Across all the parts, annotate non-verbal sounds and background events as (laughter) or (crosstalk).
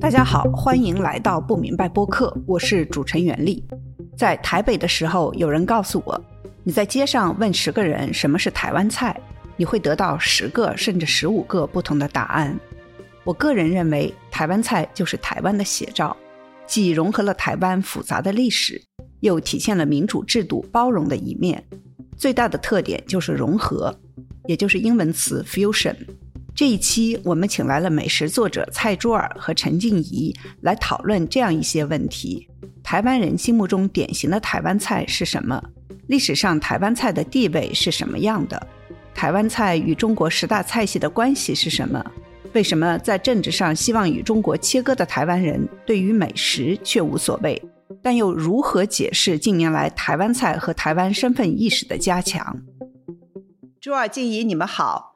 大家好，欢迎来到不明白播客，我是主持人袁丽。在台北的时候，有人告诉我，你在街上问十个人什么是台湾菜，你会得到十个甚至十五个不同的答案。我个人认为，台湾菜就是台湾的写照，既融合了台湾复杂的历史，又体现了民主制度包容的一面。最大的特点就是融合，也就是英文词 fusion。这一期我们请来了美食作者蔡珠儿和陈静怡来讨论这样一些问题：台湾人心目中典型的台湾菜是什么？历史上台湾菜的地位是什么样的？台湾菜与中国十大菜系的关系是什么？为什么在政治上希望与中国切割的台湾人对于美食却无所谓？但又如何解释近年来台湾菜和台湾身份意识的加强？朱尔、静怡，你们好。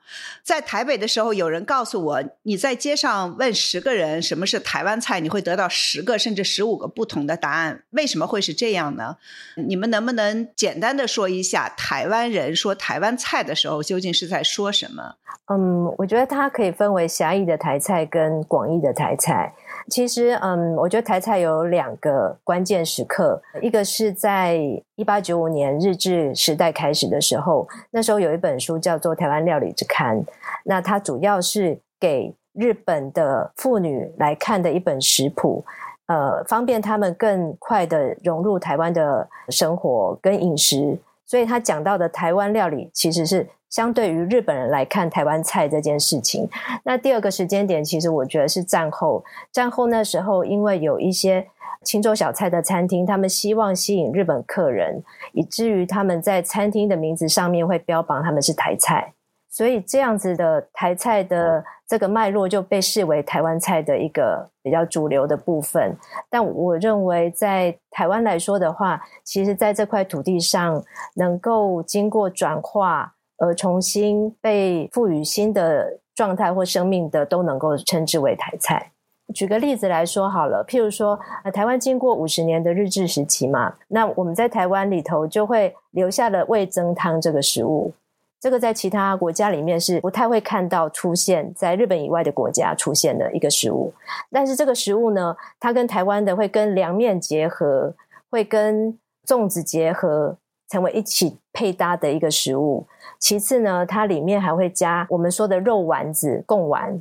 在台北的时候，有人告诉我，你在街上问十个人什么是台湾菜，你会得到十个甚至十五个不同的答案。为什么会是这样呢？你们能不能简单的说一下，台湾人说台湾菜的时候究竟是在说什么？嗯，我觉得它可以分为狭义的台菜跟广义的台菜。其实，嗯，我觉得台菜有两个关键时刻，一个是在一八九五年日治时代开始的时候，那时候有一本书叫做《台湾料理之刊》，那它主要是给日本的妇女来看的一本食谱，呃，方便他们更快的融入台湾的生活跟饮食，所以他讲到的台湾料理其实是。相对于日本人来看台湾菜这件事情，那第二个时间点，其实我觉得是战后。战后那时候，因为有一些青州小菜的餐厅，他们希望吸引日本客人，以至于他们在餐厅的名字上面会标榜他们是台菜，所以这样子的台菜的这个脉络就被视为台湾菜的一个比较主流的部分。但我认为，在台湾来说的话，其实在这块土地上，能够经过转化。而重新被赋予新的状态或生命的，都能够称之为台菜。举个例子来说好了，譬如说，呃台湾经过五十年的日治时期嘛，那我们在台湾里头就会留下了味增汤这个食物。这个在其他国家里面是不太会看到出现在日本以外的国家出现的一个食物。但是这个食物呢，它跟台湾的会跟凉面结合，会跟粽子结合。成为一起配搭的一个食物。其次呢，它里面还会加我们说的肉丸子、贡丸。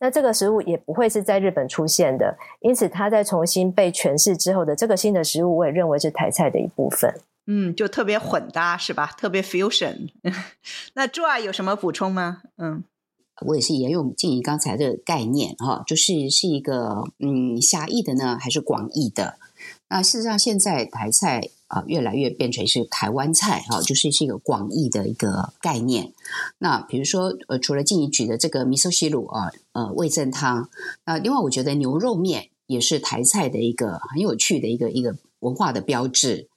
那这个食物也不会是在日本出现的，因此它在重新被诠释之后的这个新的食物，我也认为是台菜的一部分。嗯，就特别混搭是吧？特别 fusion。(laughs) 那 Joy 有什么补充吗？嗯，我也是沿用静怡刚才的概念哈，就是是一个嗯狭义的呢，还是广义的？那事实上现在台菜。啊，越来越变成是台湾菜哈，就是是一个广义的一个概念。那比如说，呃，除了静怡举的这个米寿西鲁啊，呃，味噌汤，那另外我觉得牛肉面也是台菜的一个很有趣的一个一个文化的标志。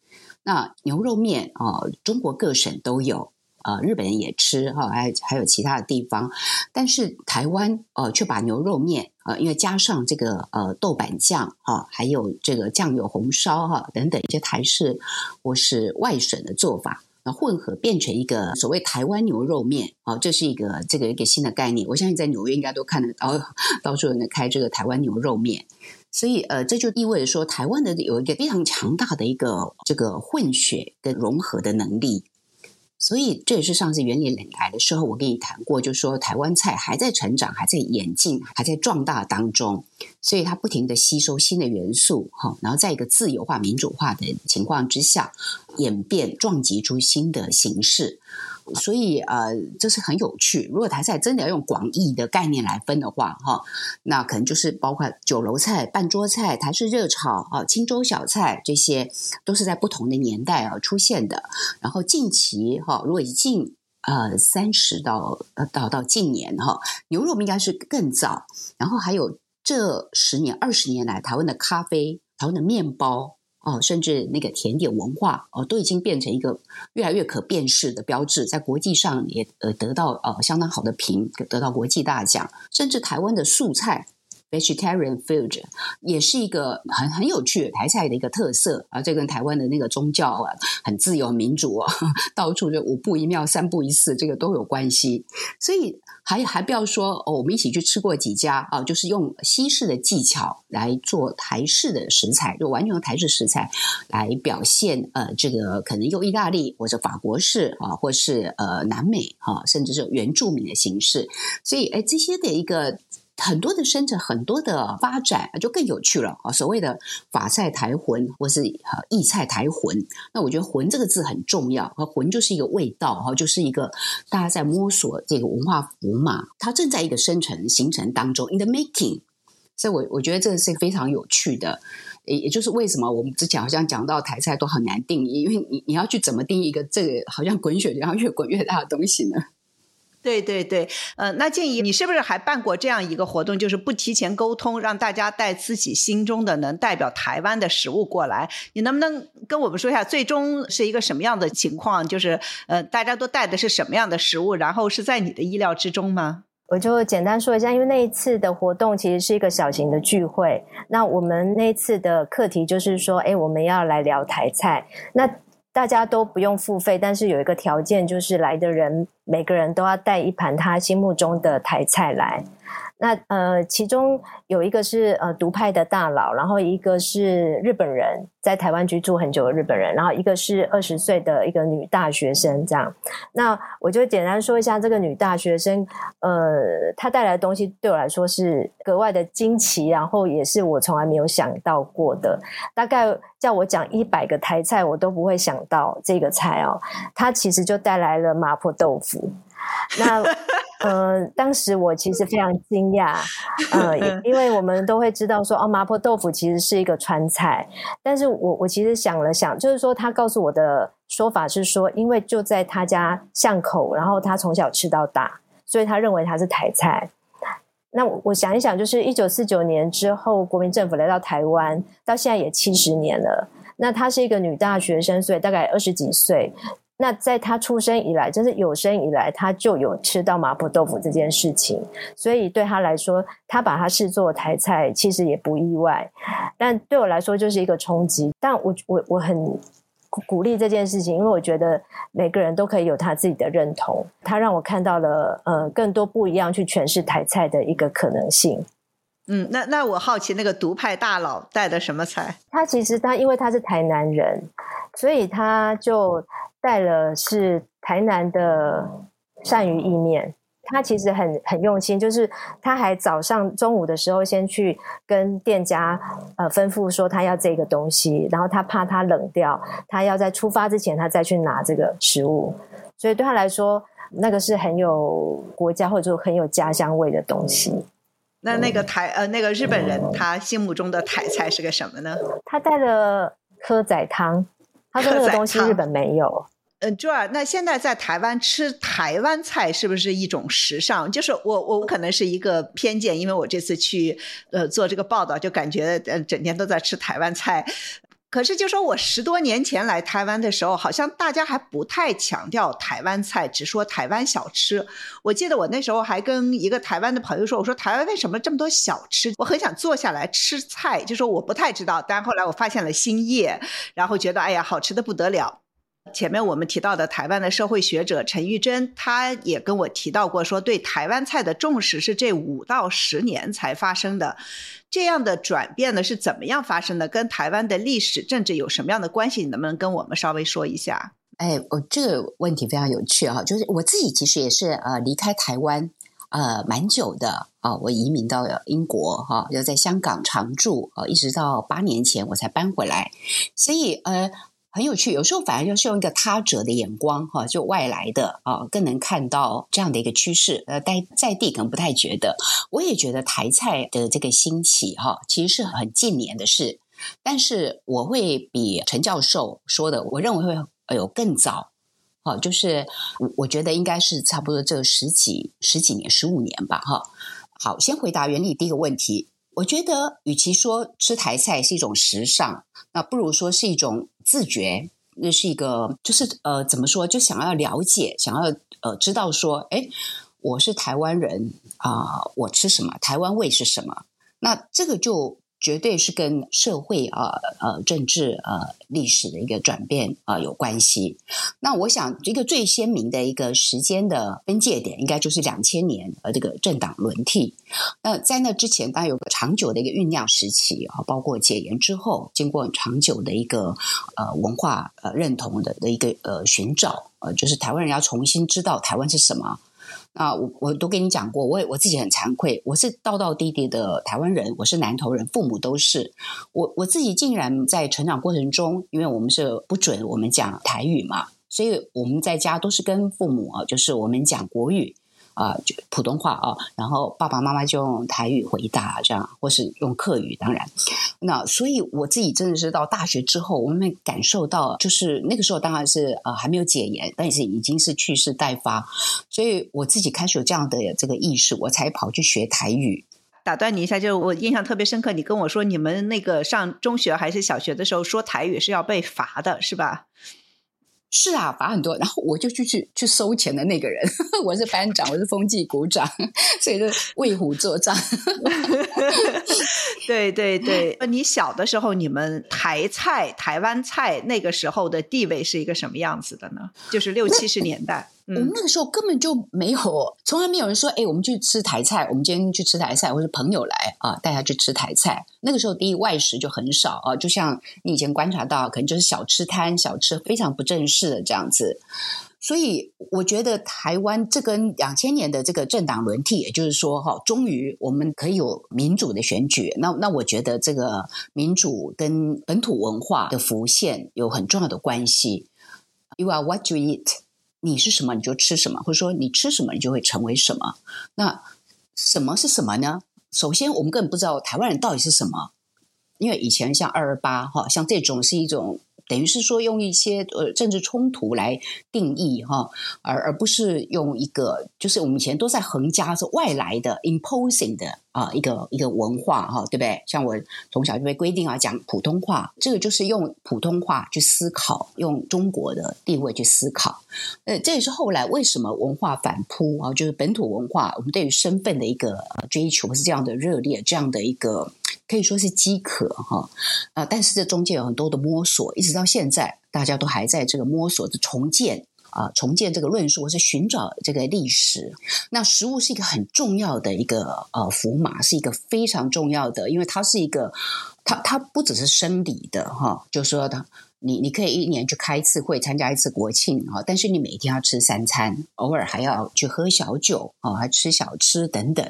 那牛肉面啊，中国各省都有。呃，日本人也吃哈，还还有其他的地方，但是台湾呃却把牛肉面呃，因为加上这个呃豆瓣酱哈，还有这个酱油红烧哈等等一些台式或是外省的做法，那混合变成一个所谓台湾牛肉面啊，这是一个这个一个新的概念。我相信在纽约应该都看得到，到处有人开这个台湾牛肉面，所以呃，这就意味着说台湾的有一个非常强大的一个这个混血跟融合的能力。所以这也是上次原理来的时候，我跟你谈过，就说台湾菜还在成长，还在演进，还在壮大当中，所以它不停的吸收新的元素，哈，然后在一个自由化、民主化的情况之下，演变撞击出新的形式。所以呃，这是很有趣。如果台菜真的要用广义的概念来分的话，哈，那可能就是包括酒楼菜、半桌菜、台式热炒啊、清粥小菜，这些都是在不同的年代啊出现的。然后近期哈，如果近呃三十到呃到到近年哈，牛肉应该是更早。然后还有这十年、二十年来，台湾的咖啡、台湾的面包。哦，甚至那个甜点文化哦，都已经变成一个越来越可辨识的标志，在国际上也呃得到呃相当好的评，得到国际大奖。甚至台湾的素菜 vegetarian food，也是一个很很有趣的台菜的一个特色啊。这跟台湾的那个宗教啊，很自由民主啊，(laughs) 到处就五步一庙、三步一寺，这个都有关系。所以还还不要说哦，我们一起去吃过几家啊，就是用西式的技巧来做台式的食材，就完全用台式食材来表现呃，这个可能用意大利或者法国式啊，或是呃南美啊，甚至是原住民的形式。所以哎，这些的一个。很多的生成，很多的发展，就更有趣了啊！所谓的法菜台魂，或是呃意菜台魂，那我觉得“魂”这个字很重要，和“魂”就是一个味道哈，就是一个大家在摸索这个文化符码，它正在一个生成形成当中，in the making。所以，我我觉得这个是非常有趣的，也也就是为什么我们之前好像讲到台菜都很难定义，因为你你要去怎么定义一个这个好像滚雪然后越滚越大的东西呢？对对对，呃，那建议你是不是还办过这样一个活动，就是不提前沟通，让大家带自己心中的能代表台湾的食物过来？你能不能跟我们说一下，最终是一个什么样的情况？就是呃，大家都带的是什么样的食物？然后是在你的意料之中吗？我就简单说一下，因为那一次的活动其实是一个小型的聚会，那我们那一次的课题就是说，哎，我们要来聊台菜，那。大家都不用付费，但是有一个条件，就是来的人每个人都要带一盘他心目中的台菜来。那呃，其中有一个是呃独派的大佬，然后一个是日本人，在台湾居住很久的日本人，然后一个是二十岁的一个女大学生，这样。那我就简单说一下这个女大学生，呃，她带来的东西对我来说是格外的惊奇，然后也是我从来没有想到过的。大概叫我讲一百个台菜，我都不会想到这个菜哦。她其实就带来了麻婆豆腐。那呃，当时我其实非常惊讶，呃，(laughs) 因为我们都会知道说，哦，麻婆豆腐其实是一个川菜，但是我我其实想了想，就是说他告诉我的说法是说，因为就在他家巷口，然后他从小吃到大，所以他认为他是台菜。那我想一想，就是一九四九年之后，国民政府来到台湾，到现在也七十年了。那她是一个女大学生，所以大概二十几岁。那在他出生以来，就是有生以来，他就有吃到麻婆豆腐这件事情，所以对他来说，他把它视作台菜，其实也不意外。但对我来说，就是一个冲击。但我我我很鼓励这件事情，因为我觉得每个人都可以有他自己的认同。他让我看到了呃更多不一样去诠释台菜的一个可能性。嗯，那那我好奇那个独派大佬带的什么菜？他其实他因为他是台南人，所以他就。带了是台南的鳝鱼意面，他其实很很用心，就是他还早上中午的时候先去跟店家呃吩咐说他要这个东西，然后他怕它冷掉，他要在出发之前他再去拿这个食物，所以对他来说那个是很有国家或者说很有家乡味的东西。那那个台呃那个日本人他心目中的台菜是个什么呢？他带了蚵仔汤。他说那个东西日本没有。嗯，朱儿，那现在在台湾吃台湾菜是不是一种时尚？就是我我可能是一个偏见，因为我这次去呃做这个报道，就感觉呃整天都在吃台湾菜。可是就说我十多年前来台湾的时候，好像大家还不太强调台湾菜，只说台湾小吃。我记得我那时候还跟一个台湾的朋友说：“我说台湾为什么这么多小吃？我很想坐下来吃菜。”就说我不太知道，但后来我发现了兴业，然后觉得哎呀，好吃的不得了。前面我们提到的台湾的社会学者陈玉珍，他也跟我提到过，说对台湾菜的重视是这五到十年才发生的。这样的转变呢是怎么样发生的？跟台湾的历史政治有什么样的关系？你能不能跟我们稍微说一下？哎，我这个问题非常有趣哈，就是我自己其实也是呃离开台湾呃蛮久的啊，我移民到英国哈，要在香港常住啊，一直到八年前我才搬回来，所以呃。很有趣，有时候反而就是用一个他者的眼光，哈，就外来的啊，更能看到这样的一个趋势。呃，在在地可能不太觉得，我也觉得台菜的这个兴起，哈，其实是很近年的事。但是我会比陈教授说的，我认为会有更早，好，就是我我觉得应该是差不多这十几十几年、十五年吧，哈。好，先回答原理第一个问题。我觉得，与其说吃台菜是一种时尚，那不如说是一种自觉。那是一个，就是呃，怎么说？就想要了解，想要呃，知道说，哎，我是台湾人啊，我吃什么？台湾味是什么？那这个就。绝对是跟社会啊、呃、政治、呃、历史的一个转变啊有关系。那我想，一个最鲜明的一个时间的分界点，应该就是两千年呃这个政党轮替。那在那之前，当然有个长久的一个酝酿时期啊，包括解严之后，经过长久的一个呃文化呃认同的的一个呃寻找，呃，就是台湾人要重新知道台湾是什么。啊，我我都跟你讲过，我也我自己很惭愧，我是道道地地的台湾人，我是南投人，父母都是。我我自己竟然在成长过程中，因为我们是不准我们讲台语嘛，所以我们在家都是跟父母啊，就是我们讲国语。啊，就普通话啊，然后爸爸妈妈就用台语回答，这样或是用客语，当然，那所以我自己真的是到大学之后，我们感受到，就是那个时候当然是呃还没有解严，但是已经是蓄势待发，所以我自己开始有这样的这个意识，我才跑去学台语。打断你一下，就是我印象特别深刻，你跟我说你们那个上中学还是小学的时候说台语是要被罚的，是吧？是啊，罚很多，然后我就去去去收钱的那个人，(laughs) 我是班长，我是风纪股长，所以就为虎作伥。(laughs) 对对对，你小的时候，你们台菜、台湾菜那个时候的地位是一个什么样子的呢？就是六七十年代。我们那个时候根本就没有，从来没有人说：“哎，我们去吃台菜。”我们今天去吃台菜，或者朋友来啊，带他去吃台菜。那个时候，第一外食就很少啊，就像你以前观察到，可能就是小吃摊、小吃非常不正式的这样子。所以，我觉得台湾这跟两千年的这个政党轮替，也就是说，哈，终于我们可以有民主的选举。那那，我觉得这个民主跟本土文化的浮现有很重要的关系。You are what you eat。你是什么，你就吃什么，或者说你吃什么，你就会成为什么。那什么是什么呢？首先，我们根本不知道台湾人到底是什么，因为以前像二二八哈，像这种是一种。等于是说用一些呃政治冲突来定义哈，而而不是用一个就是我们以前都在横加是外来的 imposing 的啊一个一个文化哈，对不对？像我从小就被规定啊讲普通话，这个就是用普通话去思考，用中国的地位去思考。呃，这也是后来为什么文化反扑啊，就是本土文化我们对于身份的一个追求是这样的热烈，这样的一个。可以说是饥渴哈啊，但是这中间有很多的摸索，一直到现在，大家都还在这个摸索着重建啊，重建这个论述，或是寻找这个历史。那食物是一个很重要的一个呃符码，是一个非常重要的，因为它是一个，它它不只是生理的哈，就说它。你你可以一年去开一次会，参加一次国庆啊，但是你每天要吃三餐，偶尔还要去喝小酒啊，还吃小吃等等。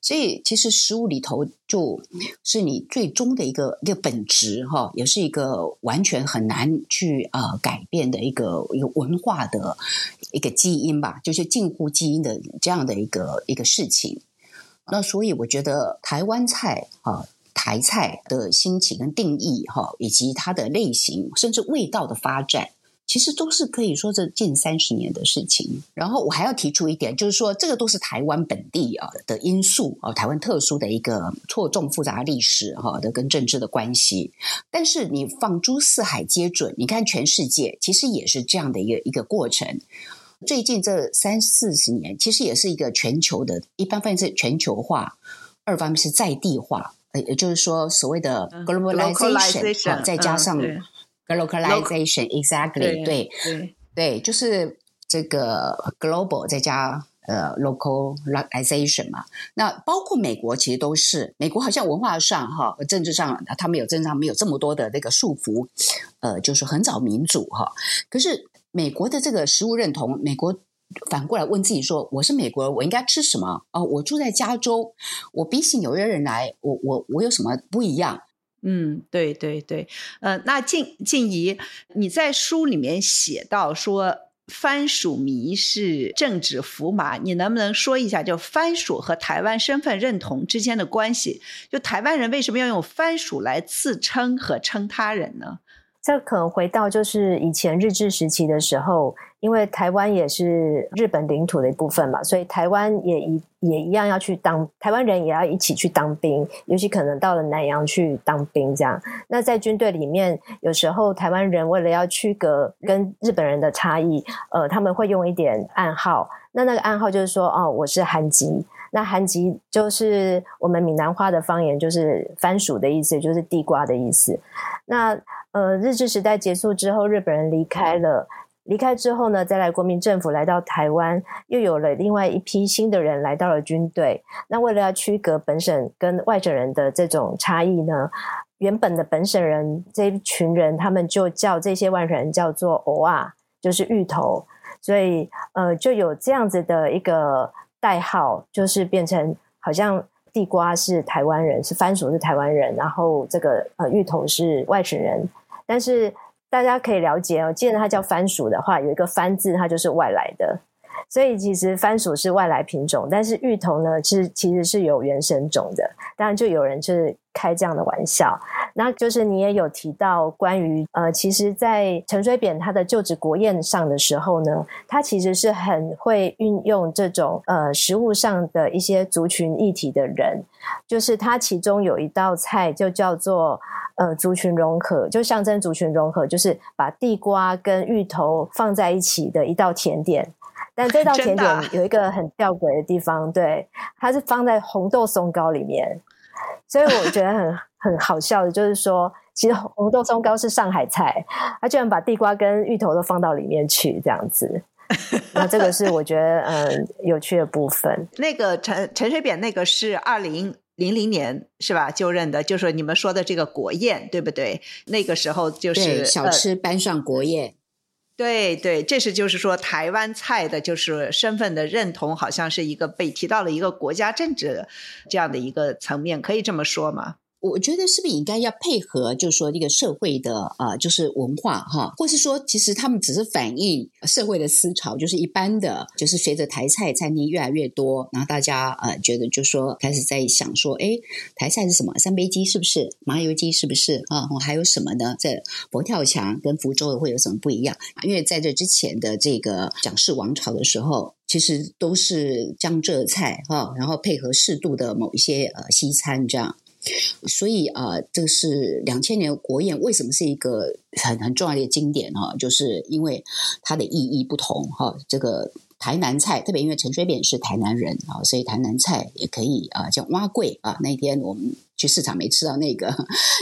所以其实食物里头就是你最终的一个一个本质哈，也是一个完全很难去啊改变的一个一个文化的一个基因吧，就是近乎基因的这样的一个一个事情。那所以我觉得台湾菜啊。台菜的兴起跟定义，哈，以及它的类型，甚至味道的发展，其实都是可以说这近三十年的事情。然后我还要提出一点，就是说这个都是台湾本地啊的因素啊，台湾特殊的一个错综复杂历史哈的跟政治的关系。但是你放诸四海皆准，你看全世界其实也是这样的一个一个过程。最近这三四十年，其实也是一个全球的，一方面是全球化，二方面是在地化。呃，也就是说，所谓的 globalization，再加上 globalization，exactly，对对，就是这个 global 再加呃 localization 嘛。那包括美国，其实都是美国，好像文化上哈，政治上他们有政治上没有这么多的那个束缚，呃，就是很早民主哈。可是美国的这个食物认同，美国。反过来问自己说：“我是美国人，我应该吃什么？哦，我住在加州，我比起纽约人来，我我我有什么不一样？”嗯，对对对，呃，那静静怡，你在书里面写到说番薯迷是政治符码，你能不能说一下，就番薯和台湾身份认同之间的关系？就台湾人为什么要用番薯来自称和称他人呢？这可能回到就是以前日治时期的时候。因为台湾也是日本领土的一部分嘛，所以台湾也一也一样要去当台湾人，也要一起去当兵，尤其可能到了南洋去当兵这样。那在军队里面，有时候台湾人为了要区隔跟日本人的差异，呃，他们会用一点暗号。那那个暗号就是说，哦，我是韩籍。那韩籍就是我们闽南话的方言，就是番薯的意思，就是地瓜的意思。那呃，日治时代结束之后，日本人离开了。离开之后呢，再来国民政府来到台湾，又有了另外一批新的人来到了军队。那为了要区隔本省跟外省人的这种差异呢，原本的本省人这一群人，他们就叫这些外省人叫做“偶啊”，就是芋头。所以呃，就有这样子的一个代号，就是变成好像地瓜是台湾人，是番薯是台湾人，然后这个呃芋头是外省人，但是。大家可以了解哦，既然它叫番薯的话，有一个“番”字，它就是外来的，所以其实番薯是外来品种。但是芋头呢，是其实是有原生种的。当然，就有人就是开这样的玩笑。那就是你也有提到关于呃，其实，在陈水扁他的就职国宴上的时候呢，他其实是很会运用这种呃食物上的一些族群议题的人，就是他其中有一道菜就叫做。呃，族群融合就象征族群融合，就是把地瓜跟芋头放在一起的一道甜点。但这道甜点 (laughs) 有一个很吊诡的地方，对，它是放在红豆松糕里面。所以我觉得很 (laughs) 很好笑的，就是说，其实红豆松糕是上海菜，它居然把地瓜跟芋头都放到里面去，这样子。(laughs) 那这个是我觉得嗯有趣的部分。那个陈陈水扁那个是二零。零零年是吧？就任的，就是你们说的这个国宴，对不对？那个时候就是小吃搬上国宴，对对，这是就是说台湾菜的，就是身份的认同，好像是一个被提到了一个国家政治这样的一个层面，可以这么说吗？我觉得是不是应该要配合，就是说这个社会的啊，就是文化哈，或是说其实他们只是反映社会的思潮，就是一般的，就是随着台菜餐厅越来越多，然后大家呃觉得就说开始在想说，哎，台菜是什么？三杯鸡是不是？麻油鸡是不是？啊，还有什么呢？在佛跳墙跟福州的会有什么不一样？因为在这之前的这个蒋氏王朝的时候，其实都是江浙菜哈，然后配合适度的某一些呃西餐这样。所以啊，这个是两千年国宴为什么是一个很很重要的经典哈？就是因为它的意义不同哈。这个台南菜，特别因为陈水扁是台南人啊，所以台南菜也可以啊，叫蛙桂啊。那天我们去市场没吃到那个，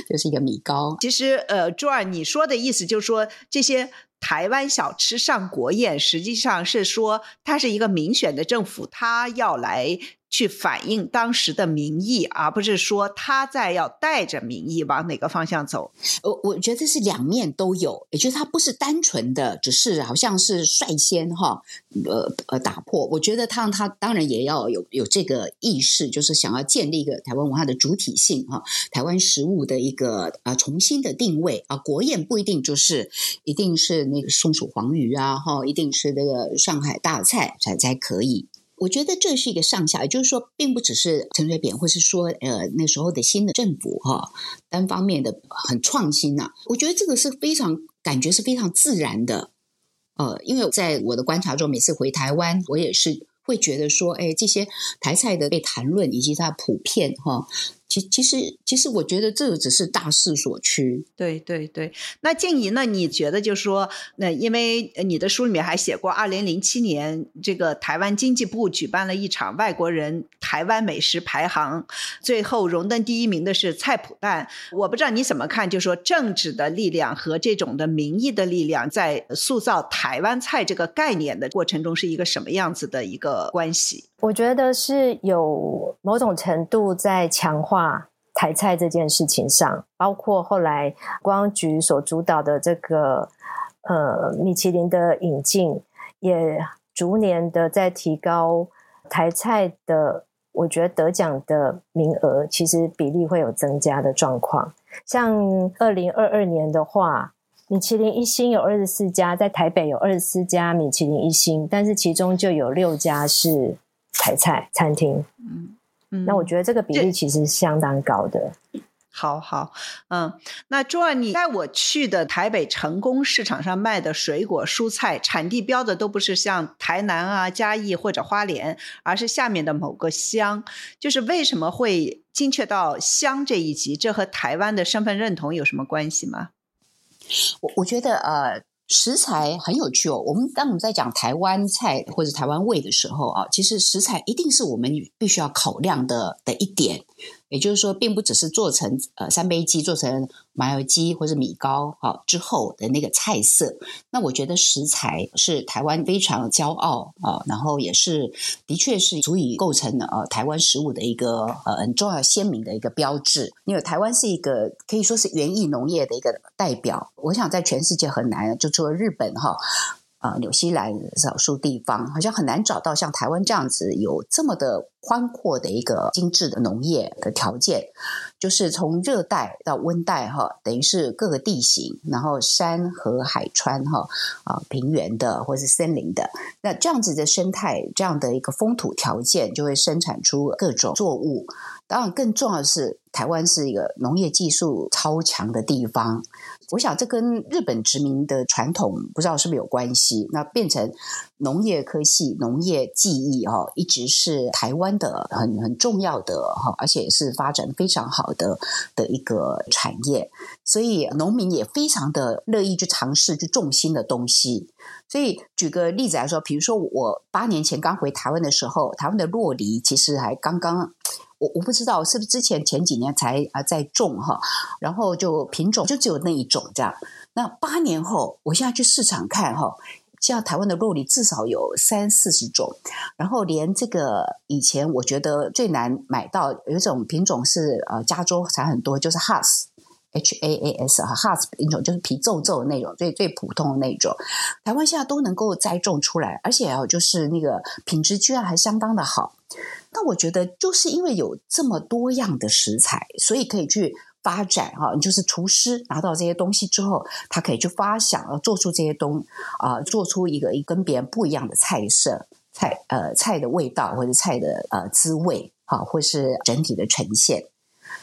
就是一个米糕。其实呃，朱儿你说的意思就是说这些台湾小吃上国宴，实际上是说它是一个民选的政府，他要来。去反映当时的民意，而不是说他在要带着民意往哪个方向走。我我觉得是两面都有，也就是他不是单纯的只是好像是率先哈，呃呃打破。我觉得他他当然也要有有这个意识，就是想要建立一个台湾文化的主体性哈，台湾食物的一个啊重新的定位啊。国宴不一定就是一定是那个松鼠黄鱼啊哈，一定是那个上海大菜才才可以。我觉得这是一个上下，也就是说，并不只是陈水扁，或是说，呃，那时候的新的政府哈，单方面的很创新呐。我觉得这个是非常感觉是非常自然的，呃，因为在我的观察中，每次回台湾，我也是会觉得说，哎，这些台菜的被谈论以及它普遍哈。其其实其实，我觉得这个只是大势所趋。对对对，那静怡那？你觉得就是说，那因为你的书里面还写过，二零零七年这个台湾经济部举办了一场外国人台湾美食排行，最后荣登第一名的是菜脯蛋。我不知道你怎么看，就是说政治的力量和这种的民意的力量，在塑造台湾菜这个概念的过程中，是一个什么样子的一个关系？我觉得是有某种程度在强化台菜这件事情上，包括后来光局所主导的这个呃米其林的引进，也逐年的在提高台菜的，我觉得得奖的名额其实比例会有增加的状况。像二零二二年的话，米其林一星有二十四家，在台北有二十四家米其林一星，但是其中就有六家是。台菜餐厅，嗯嗯，那我觉得这个比例其实相当高的。好好，嗯，那周二，你带我去的台北成功市场上卖的水果蔬菜，产地标的都不是像台南啊、嘉义或者花莲，而是下面的某个乡。就是为什么会精确到乡这一级？这和台湾的身份认同有什么关系吗？我我觉得，呃。食材很有趣哦。我们当我们在讲台湾菜或者台湾味的时候啊，其实食材一定是我们必须要考量的的一点。也就是说，并不只是做成呃三杯鸡、做成麻油鸡或者米糕啊之后的那个菜色。那我觉得食材是台湾非常骄傲啊，然后也是的确是足以构成呃台湾食物的一个呃很重要鲜明的一个标志。因为台湾是一个可以说是园艺农业的一个代表，我想在全世界很难，就除了日本哈。啊，纽西兰少数地方好像很难找到像台湾这样子有这么的宽阔的一个精致的农业的条件，就是从热带到温带哈，等于是各个地形，然后山和海川哈啊平原的或是森林的，那这样子的生态，这样的一个风土条件，就会生产出各种作物。当然，更重要的是，台湾是一个农业技术超强的地方。我想这跟日本殖民的传统不知道是不是有关系。那变成农业科系、农业技艺哈，一直是台湾的很很重要的哈，而且是发展非常好的的一个产业。所以农民也非常的乐意去尝试去种新的东西。所以举个例子来说，比如说我八年前刚回台湾的时候，台湾的洛梨其实还刚刚。我我不知道是不是之前前几年才啊在种哈，然后就品种就只有那一种这样。那八年后，我现在去市场看哈，像台湾的肉里至少有三四十种，然后连这个以前我觉得最难买到有一种品种是呃加州产很多，就是 Hass H A A S 哈 Hass 品种就是皮皱皱的那种，最最普通的那种，台湾现在都能够栽种出来，而且哦就是那个品质居然还相当的好。那我觉得，就是因为有这么多样的食材，所以可以去发展哈。你就是厨师拿到这些东西之后，他可以去发想，要做出这些东啊，做出一个跟别人不一样的菜色、菜呃菜的味道或者菜的呃滋味啊，或是整体的呈现。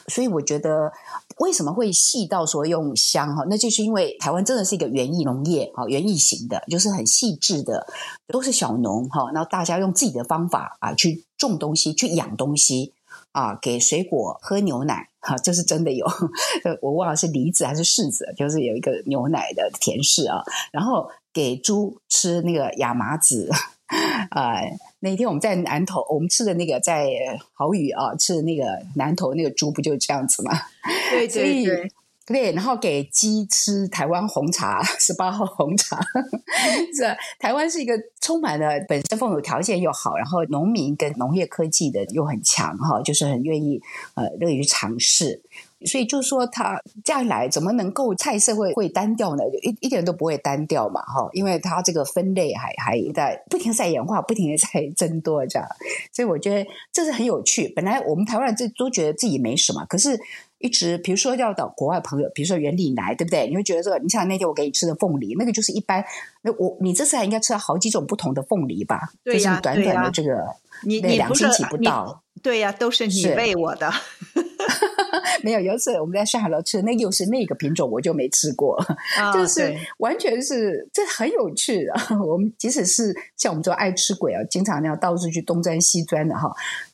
所以我觉得。为什么会细到说用香哈？那就是因为台湾真的是一个园艺农业啊，园艺型的，就是很细致的，都是小农哈。然后大家用自己的方法啊，去种东西，去养东西啊，给水果喝牛奶哈，这是真的有。(laughs) 我忘了是梨子还是柿子，就是有一个牛奶的甜柿啊。然后给猪吃那个亚麻籽。(laughs) 啊，那天我们在南头，我们吃的那个在好宇啊，吃的那个南头那个猪不就这样子吗？对对对对，然后给鸡吃台湾红茶，十八号红茶。(laughs) 是台湾是一个充满了本身风土条件又好，然后农民跟农业科技的又很强哈，就是很愿意呃乐于尝试。所以就说它这样来怎么能够菜色会会单调呢？一一点都不会单调嘛，哈，因为它这个分类还还在不停在演化，不停的在增多这样。所以我觉得这是很有趣。本来我们台湾人这都觉得自己没什么，可是一直比如说要到国外朋友，比如说原里来，对不对？你会觉得说，你像那天我给你吃的凤梨，那个就是一般。那我你这次还应该吃了好几种不同的凤梨吧？对呀，短短的这个你你两星期不到，对呀，都是你喂我的。(laughs) 没有，有一次我们在上海楼吃，那又是那个品种，我就没吃过，就是完全是这很有趣的。(laughs) 我们即使是像我们这种爱吃鬼啊，经常那样到处去东钻西钻的哈。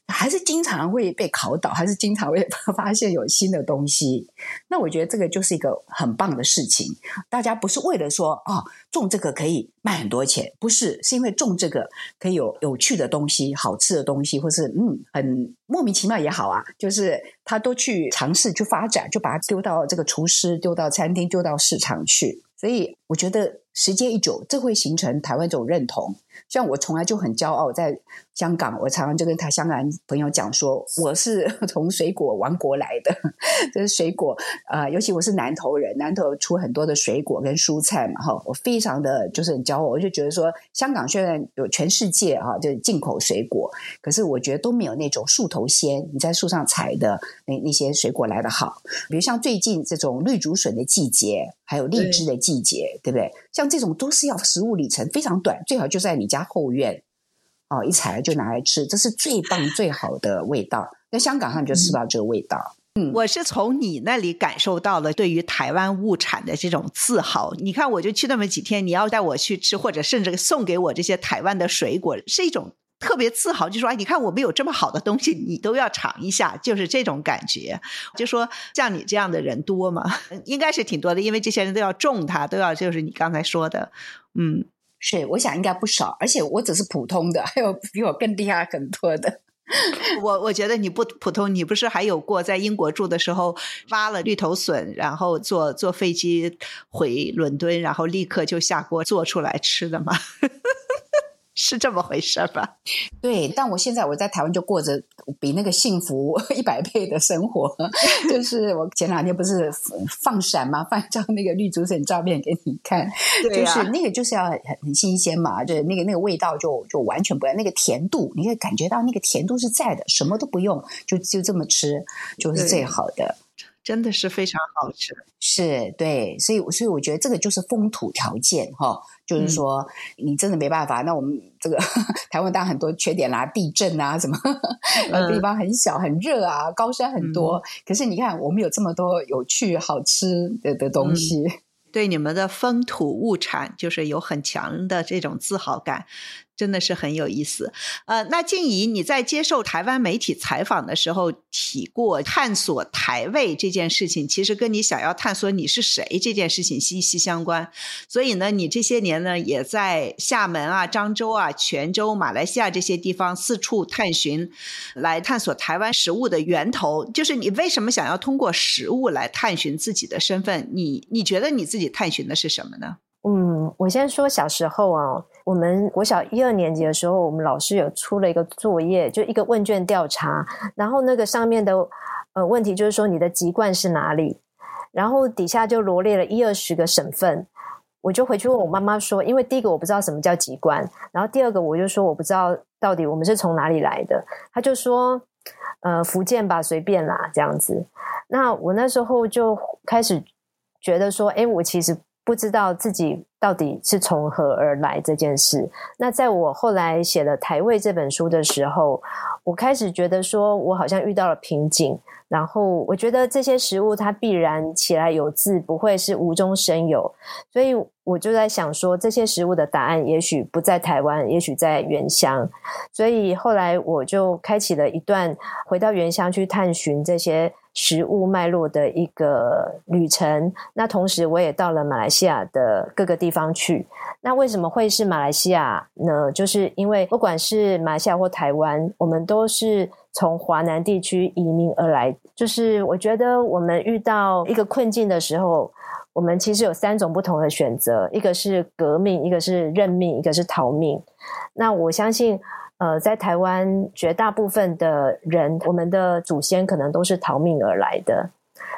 还是经常会被考倒，还是经常会 (laughs) 发现有新的东西。那我觉得这个就是一个很棒的事情。大家不是为了说啊，种这个可以卖很多钱，不是，是因为种这个可以有有趣的东西、好吃的东西，或是嗯，很莫名其妙也好啊。就是他都去尝试、去发展，就把它丢到这个厨师、丢到餐厅、丢到市场去。所以我觉得时间一久，这会形成台湾这种认同。像我从来就很骄傲，在香港，我常常就跟他香港朋友讲说，我是 (laughs) 从水果王国来的，(laughs) 就是水果啊，尤其我是南投人，南投出很多的水果跟蔬菜嘛，哈，我非常的就是很骄傲，我就觉得说，香港虽然有全世界啊，就是进口水果，可是我觉得都没有那种树头鲜，你在树上采的那那些水果来的好，比如像最近这种绿竹笋的季节，还有荔枝的季节，对不对？像这种都是要食物里程非常短，最好就在你家后院哦，一采就拿来吃，这是最棒最好的味道。在香港上就吃到这个味道。嗯，我是从你那里感受到了对于台湾物产的这种自豪。你看，我就去那么几天，你要带我去吃，或者甚至送给我这些台湾的水果，是一种。特别自豪，就说哎，你看我们有这么好的东西，你都要尝一下，就是这种感觉。就说像你这样的人多吗？应该是挺多的，因为这些人都要种它，都要就是你刚才说的，嗯，是，我想应该不少，而且我只是普通的，还有比我更厉害很多的。我我觉得你不普通，你不是还有过在英国住的时候挖了绿头笋，然后坐坐飞机回伦敦，然后立刻就下锅做出来吃的吗？(laughs) 是这么回事吧？(laughs) 对，但我现在我在台湾就过着比那个幸福一百倍的生活。(laughs) 就是我前两天不是放闪嘛，放一张那个绿竹笋照片给你看，就是那个就是要很很新鲜嘛，就是那个那个味道就就完全不一样，那个甜度你可以感觉到那个甜度是在的，什么都不用，就就这么吃就是最好的。真的是非常好吃，是对，所以所以我觉得这个就是风土条件哈，就是说你真的没办法。那我们这个 (laughs) 台湾当然很多缺点啦，地震啊什么，呃地方很小很热啊，高山很多。可是你看，我们有这么多有趣好吃的的东西，对你们的风土物产就是有很强的这种自豪感。真的是很有意思，呃，那静怡，你在接受台湾媒体采访的时候提过探索台位这件事情，其实跟你想要探索你是谁这件事情息息相关。所以呢，你这些年呢，也在厦门啊、漳州啊、泉州、马来西亚这些地方四处探寻，来探索台湾食物的源头。就是你为什么想要通过食物来探寻自己的身份？你你觉得你自己探寻的是什么呢？嗯，我先说小时候啊。我们国小一二年级的时候，我们老师有出了一个作业，就一个问卷调查。然后那个上面的呃问题就是说你的籍贯是哪里，然后底下就罗列了一二十个省份。我就回去问我妈妈说，因为第一个我不知道什么叫籍贯，然后第二个我就说我不知道到底我们是从哪里来的。他就说呃福建吧，随便啦这样子。那我那时候就开始觉得说，哎，我其实。不知道自己到底是从何而来这件事。那在我后来写了《台味》这本书的时候，我开始觉得说，我好像遇到了瓶颈。然后我觉得这些食物它必然起来有字，不会是无中生有。所以我就在想说，这些食物的答案也许不在台湾，也许在原乡。所以后来我就开启了一段回到原乡去探寻这些。食物脉络的一个旅程。那同时，我也到了马来西亚的各个地方去。那为什么会是马来西亚呢？就是因为不管是马来西亚或台湾，我们都是从华南地区移民而来。就是我觉得，我们遇到一个困境的时候，我们其实有三种不同的选择：一个是革命，一个是认命，一个是逃命。那我相信。呃，在台湾绝大部分的人，我们的祖先可能都是逃命而来的。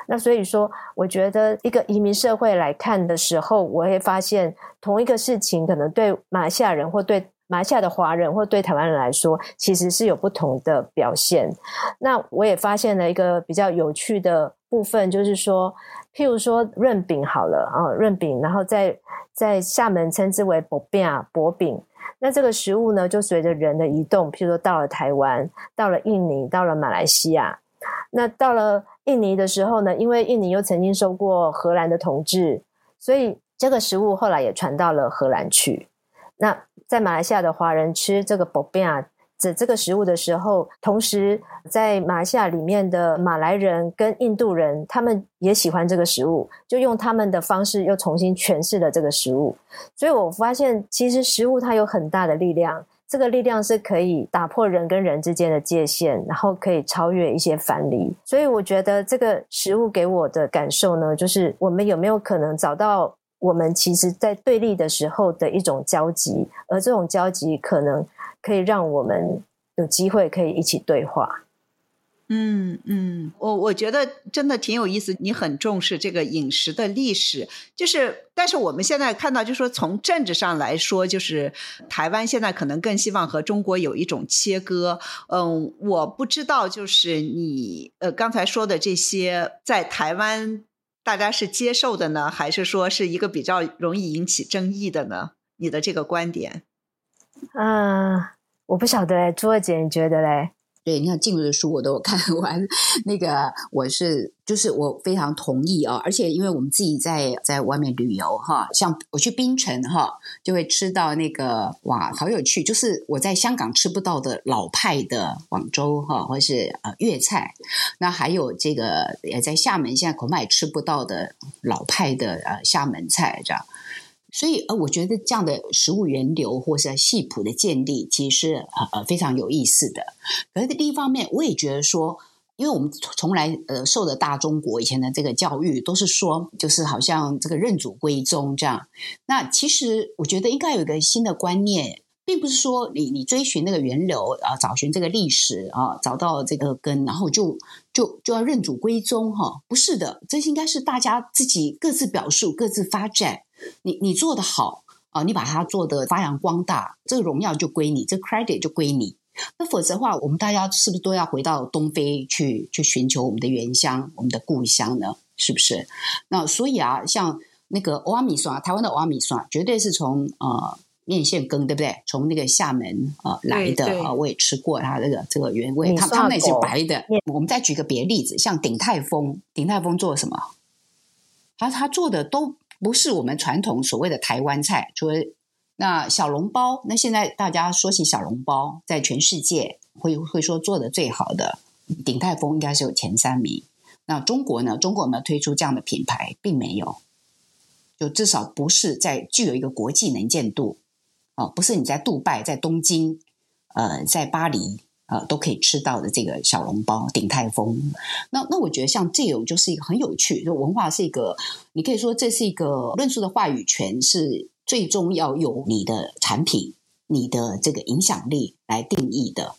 那所以说，我觉得一个移民社会来看的时候，我会发现同一个事情，可能对马来西亚人或对马来西亚的华人或对台湾人来说，其实是有不同的表现。那我也发现了一个比较有趣的部分，就是说，譬如说润饼好了啊，润饼，然后在在厦门称之为薄饼啊，薄饼。那这个食物呢，就随着人的移动，譬如说到了台湾，到了印尼，到了马来西亚。那到了印尼的时候呢，因为印尼又曾经受过荷兰的统治，所以这个食物后来也传到了荷兰去。那在马来西亚的华人吃这个 bobia。这这个食物的时候，同时在马来西亚里面的马来人跟印度人，他们也喜欢这个食物，就用他们的方式又重新诠释了这个食物。所以我发现，其实食物它有很大的力量，这个力量是可以打破人跟人之间的界限，然后可以超越一些藩篱。所以我觉得这个食物给我的感受呢，就是我们有没有可能找到我们其实在对立的时候的一种交集，而这种交集可能。可以让我们有机会可以一起对话。嗯嗯，我我觉得真的挺有意思。你很重视这个饮食的历史，就是，但是我们现在看到，就是说从政治上来说，就是台湾现在可能更希望和中国有一种切割。嗯，我不知道，就是你呃刚才说的这些，在台湾大家是接受的呢，还是说是一个比较容易引起争议的呢？你的这个观点？啊。我不晓得，朱二姐，你觉得嘞？对，你看静茹的书我都看完，那个我是就是我非常同意啊，而且因为我们自己在在外面旅游哈，像我去槟城哈，就会吃到那个哇，好有趣，就是我在香港吃不到的老派的广州哈，或是呃粤菜，那还有这个也在厦门现在恐怕也吃不到的老派的呃厦门菜这样。所以，呃，我觉得这样的食物源流或是系谱的建立，其实是呃呃非常有意思的。可是另一方面，我也觉得说，因为我们从来呃受的大中国以前的这个教育，都是说就是好像这个认祖归宗这样。那其实我觉得应该有一个新的观念，并不是说你你追寻那个源流啊，找寻这个历史啊，找到这个根，然后就就就要认祖归宗哈？不是的，这应该是大家自己各自表述、各自发展。你你做的好啊，你把它做的发扬光大，这个荣耀就归你，这 credit 就归你。那否则的话，我们大家是不是都要回到东非去去寻求我们的原乡、我们的故乡呢？是不是？那所以啊，像那个欧阿米刷，台湾的欧阿米刷，绝对是从呃面线羹，对不对？从那个厦门呃来的啊，我也吃过它这个这个原味，它它们那是白的。我们再举个别例子，像鼎泰丰，鼎泰丰做什么？他他做的都。不是我们传统所谓的台湾菜，除了那小笼包。那现在大家说起小笼包，在全世界会会说做的最好的鼎泰丰应该是有前三名。那中国呢？中国有没有推出这样的品牌？并没有，就至少不是在具有一个国际能见度哦，不是你在杜拜、在东京、呃，在巴黎。呃，都可以吃到的这个小笼包，鼎泰丰。那那我觉得像这种就是一个很有趣，就文化是一个，你可以说这是一个论述的话语权，是最终要由你的产品、你的这个影响力来定义的。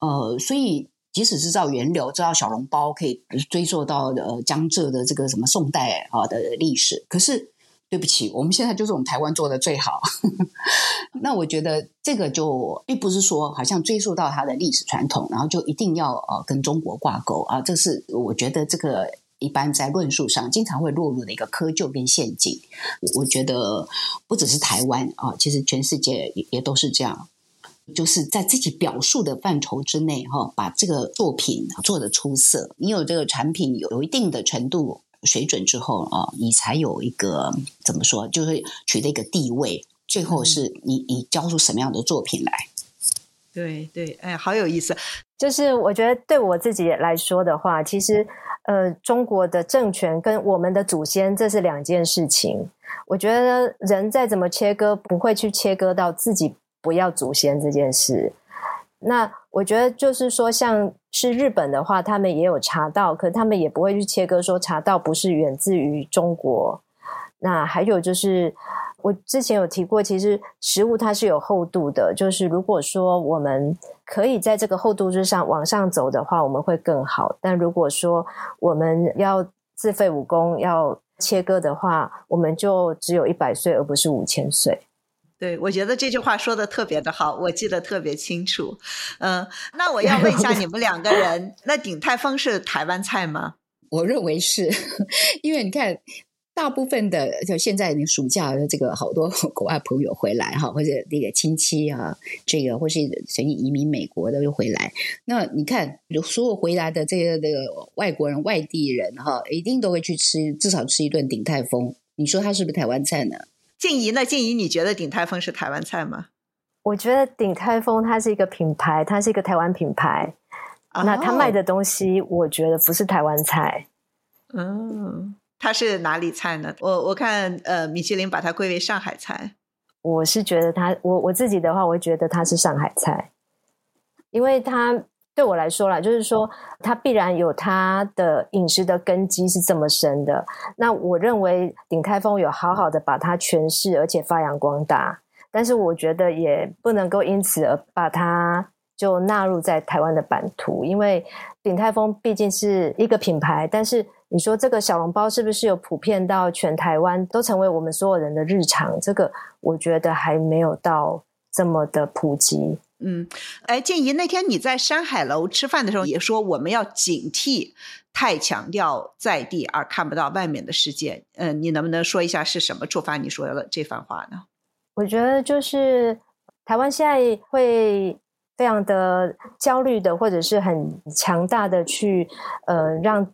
呃，所以即使是照源流，知道小笼包可以追溯到呃江浙的这个什么宋代啊的历史，可是。对不起，我们现在就是我们台湾做的最好。(laughs) 那我觉得这个就并不是说好像追溯到它的历史传统，然后就一定要呃跟中国挂钩啊。这是我觉得这个一般在论述上经常会落入的一个窠臼跟陷阱。我觉得不只是台湾啊，其实全世界也也都是这样，就是在自己表述的范畴之内哈，把这个作品做的出色。你有这个产品有有一定的程度。水准之后啊，你才有一个怎么说，就是取得一个地位。最后是你你交出什么样的作品来？对对，哎，好有意思。就是我觉得对我自己来说的话，其实呃，中国的政权跟我们的祖先这是两件事情。我觉得人再怎么切割，不会去切割到自己不要祖先这件事。那我觉得就是说，像是日本的话，他们也有茶道，可他们也不会去切割说茶道不是源自于中国。那还有就是，我之前有提过，其实食物它是有厚度的，就是如果说我们可以在这个厚度之上往上走的话，我们会更好。但如果说我们要自废武功要切割的话，我们就只有一百岁，而不是五千岁。对，我觉得这句话说的特别的好，我记得特别清楚。嗯，那我 (laughs) 要问一下你们两个人，那鼎泰丰是台湾菜吗？(laughs) 我认为是，因为你看，大部分的就现在你暑假的这个好多国外朋友回来哈，或者那个亲戚啊，这个或是曾经移民美国的又回来，那你看所有回来的这个这个外国人、外地人哈，一定都会去吃，至少吃一顿鼎泰丰。你说他是不是台湾菜呢？静怡呢？静怡，你觉得鼎泰丰是台湾菜吗？我觉得鼎泰丰它是一个品牌，它是一个台湾品牌。那它卖的东西，我觉得不是台湾菜。嗯，它是哪里菜呢？我我看呃，米其林把它归为上海菜。我是觉得它，我我自己的话，我会觉得它是上海菜，因为它。对我来说啦，就是说，它必然有它的饮食的根基是这么深的。那我认为鼎泰丰有好好的把它诠释，而且发扬光大。但是我觉得也不能够因此而把它就纳入在台湾的版图，因为鼎泰丰毕竟是一个品牌。但是你说这个小笼包是不是有普遍到全台湾都成为我们所有人的日常？这个我觉得还没有到这么的普及。嗯，哎，静怡，那天你在山海楼吃饭的时候也说，我们要警惕太强调在地而看不到外面的世界。嗯，你能不能说一下是什么触发你说的这番话呢？我觉得就是台湾现在会非常的焦虑的，或者是很强大的去呃让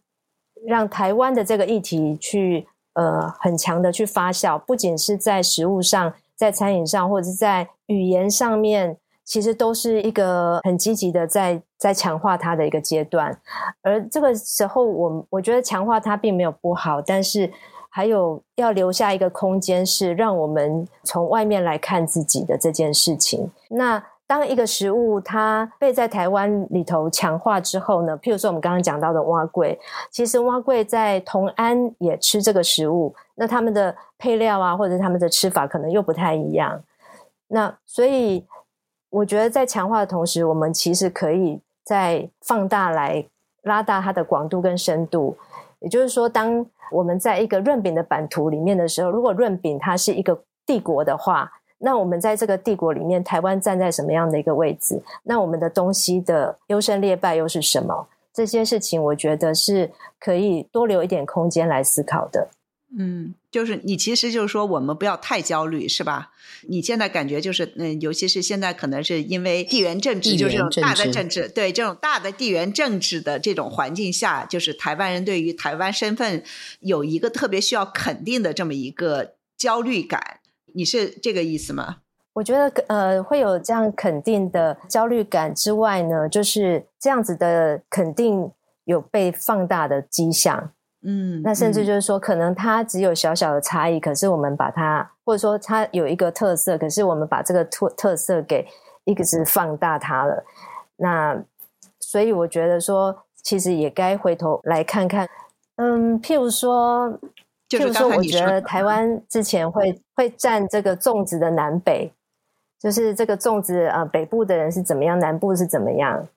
让台湾的这个议题去呃很强的去发酵，不仅是在食物上，在餐饮上，或者是在语言上面。其实都是一个很积极的，在在强化它的一个阶段，而这个时候，我我觉得强化它并没有不好，但是还有要留下一个空间，是让我们从外面来看自己的这件事情。那当一个食物它被在台湾里头强化之后呢？譬如说我们刚刚讲到的蛙桂，其实蛙桂在同安也吃这个食物，那他们的配料啊，或者他们的吃法可能又不太一样。那所以。我觉得在强化的同时，我们其实可以再放大来拉大它的广度跟深度。也就是说，当我们在一个润饼的版图里面的时候，如果润饼它是一个帝国的话，那我们在这个帝国里面，台湾站在什么样的一个位置？那我们的东西的优胜劣败又是什么？这些事情，我觉得是可以多留一点空间来思考的。嗯，就是你其实就是说，我们不要太焦虑，是吧？你现在感觉就是，嗯，尤其是现在可能是因为地缘政治，就这种大的政治，对这种大的地缘政治的这种环境下，就是台湾人对于台湾身份有一个特别需要肯定的这么一个焦虑感，你是这个意思吗？我觉得，呃，会有这样肯定的焦虑感之外呢，就是这样子的肯定有被放大的迹象。嗯，那甚至就是说，可能它只有小小的差异，可是我们把它，或者说它有一个特色，可是我们把这个特特色给一个是放大它了。那所以我觉得说，其实也该回头来看看，嗯，譬如说，譬如说，我觉得台湾之前会会占这个粽子的南北，就是这个粽子啊，北部的人是怎么样，南部是怎么样。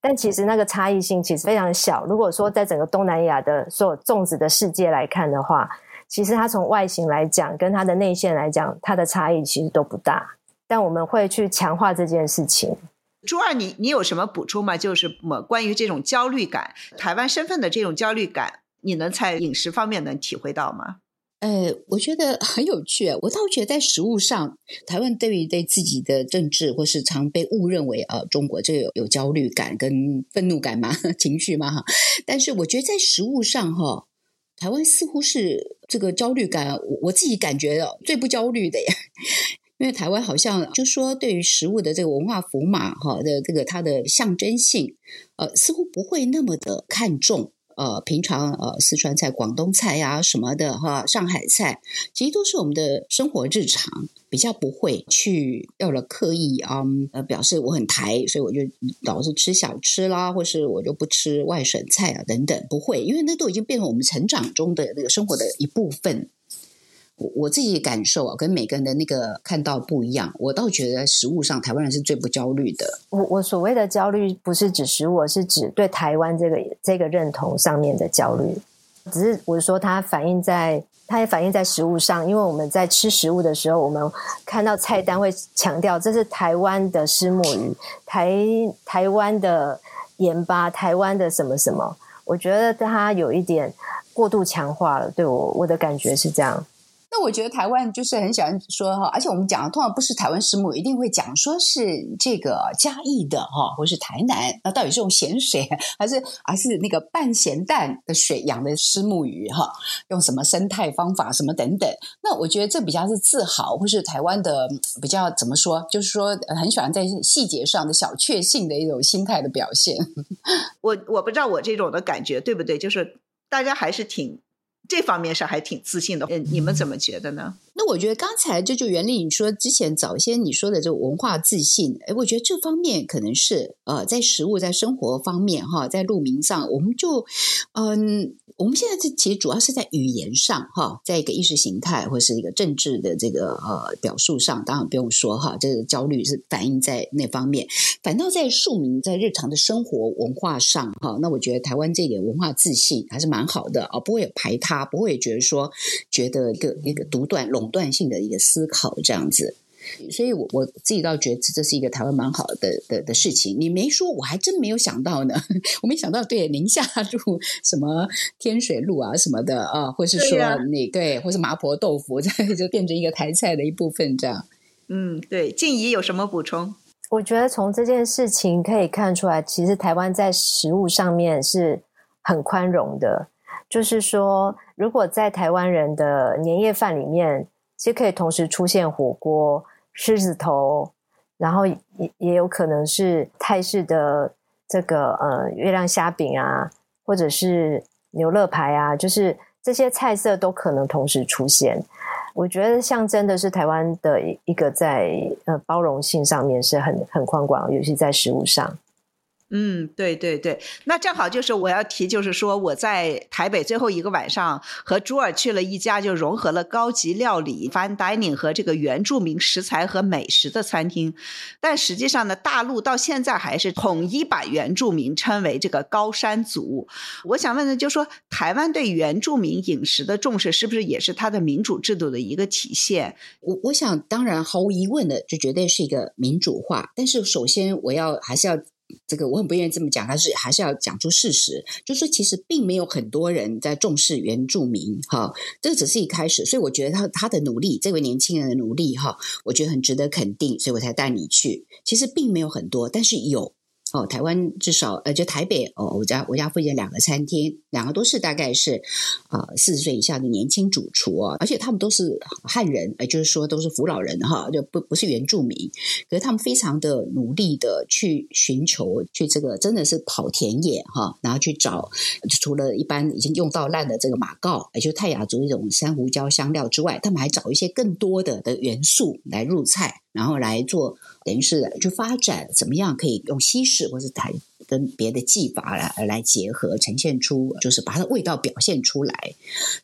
但其实那个差异性其实非常小。如果说在整个东南亚的所有粽子的世界来看的话，其实它从外形来讲，跟它的内馅来讲，它的差异其实都不大。但我们会去强化这件事情。朱二，你你有什么补充吗？就是么关于这种焦虑感，台湾身份的这种焦虑感，你能在饮食方面能体会到吗？呃，我觉得很有趣。我倒觉得在食物上，台湾对于对自己的政治，或是常被误认为呃，中国这有有焦虑感跟愤怒感嘛，(laughs) 情绪嘛。但是我觉得在食物上哈，台湾似乎是这个焦虑感，我我自己感觉最不焦虑的呀。(laughs) 因为台湾好像就说对于食物的这个文化符码哈的这个它的象征性，呃，似乎不会那么的看重。呃，平常呃，四川菜、广东菜呀什么的哈，上海菜，其实都是我们的生活日常，比较不会去要了刻意啊，呃，表示我很台，所以我就老是吃小吃啦，或是我就不吃外省菜啊等等，不会，因为那都已经变成我们成长中的那个生活的一部分。我我自己感受啊，跟每个人的那个看到不一样。我倒觉得食物上，台湾人是最不焦虑的。我我所谓的焦虑，不是指食物，是指对台湾这个这个认同上面的焦虑。只是我说它反映在，它也反映在食物上。因为我们在吃食物的时候，我们看到菜单会强调这是台湾的石目鱼，台台湾的盐巴，台湾的什么什么。我觉得它有一点过度强化了。对我我的感觉是这样。那我觉得台湾就是很喜欢说哈，而且我们讲的通常不是台湾石母，一定会讲说是这个嘉义的哈，或是台南。那到底是用咸水还是还是那个半咸淡的水养的石目鱼哈？用什么生态方法什么等等？那我觉得这比较是自豪，或是台湾的比较怎么说？就是说很喜欢在细节上的小确幸的一种心态的表现。(laughs) 我我不知道我这种的感觉对不对？就是大家还是挺。这方面是还挺自信的，嗯，你们怎么觉得呢？那我觉得刚才这就袁丽你说之前早先你说的这个文化自信，哎，我觉得这方面可能是呃，在食物在生活方面哈，在路名上，我们就嗯。我们现在这其实主要是在语言上哈，在一个意识形态或是一个政治的这个呃表述上，当然不用说哈，这个焦虑是反映在那方面。反倒在庶民在日常的生活文化上哈，那我觉得台湾这点文化自信还是蛮好的啊，不会有排他，不会觉得说觉得一个一个独断垄断性的一个思考这样子。所以，我我自己倒觉得这是一个台湾蛮好的的的事情。你没说，我还真没有想到呢。(laughs) 我没想到，对宁夏路什么天水路啊什么的啊，或是说你对，或是麻婆豆腐，(laughs) 这就变成一个台菜的一部分这样。嗯，对。静怡有什么补充？我觉得从这件事情可以看出来，其实台湾在食物上面是很宽容的。就是说，如果在台湾人的年夜饭里面，其实可以同时出现火锅、狮子头，然后也也有可能是泰式的这个呃月亮虾饼啊，或者是牛肋排啊，就是这些菜色都可能同时出现。我觉得象征的是台湾的一个在呃包容性上面是很很宽广，尤其在食物上。嗯，对对对，那正好就是我要提，就是说我在台北最后一个晚上和朱尔去了一家就融合了高级料理、fine dining 和这个原住民食材和美食的餐厅，但实际上呢，大陆到现在还是统一把原住民称为这个高山族。我想问的就是说，台湾对原住民饮食的重视，是不是也是它的民主制度的一个体现？我我想，当然毫无疑问的，这绝对是一个民主化。但是首先，我要还是要。这个我很不愿意这么讲，但是还是要讲出事实，就是说其实并没有很多人在重视原住民，哈，这个只是一开始，所以我觉得他他的努力，这位年轻人的努力，哈，我觉得很值得肯定，所以我才带你去。其实并没有很多，但是有。哦，台湾至少呃，就台北哦，我家我家附近两个餐厅，两个都是大概是啊四十岁以下的年轻主厨哦，而且他们都是汉人，呃，就是说都是福老人哈，就不不是原住民，可是他们非常的努力的去寻求，去这个真的是跑田野哈，然后去找除了一般已经用到烂的这个马告，也就泰雅族一种珊瑚礁香料之外，他们还找一些更多的的元素来入菜。然后来做，等于是就发展怎么样可以用西式或是台跟别的技法来来结合，呈现出就是把它的味道表现出来。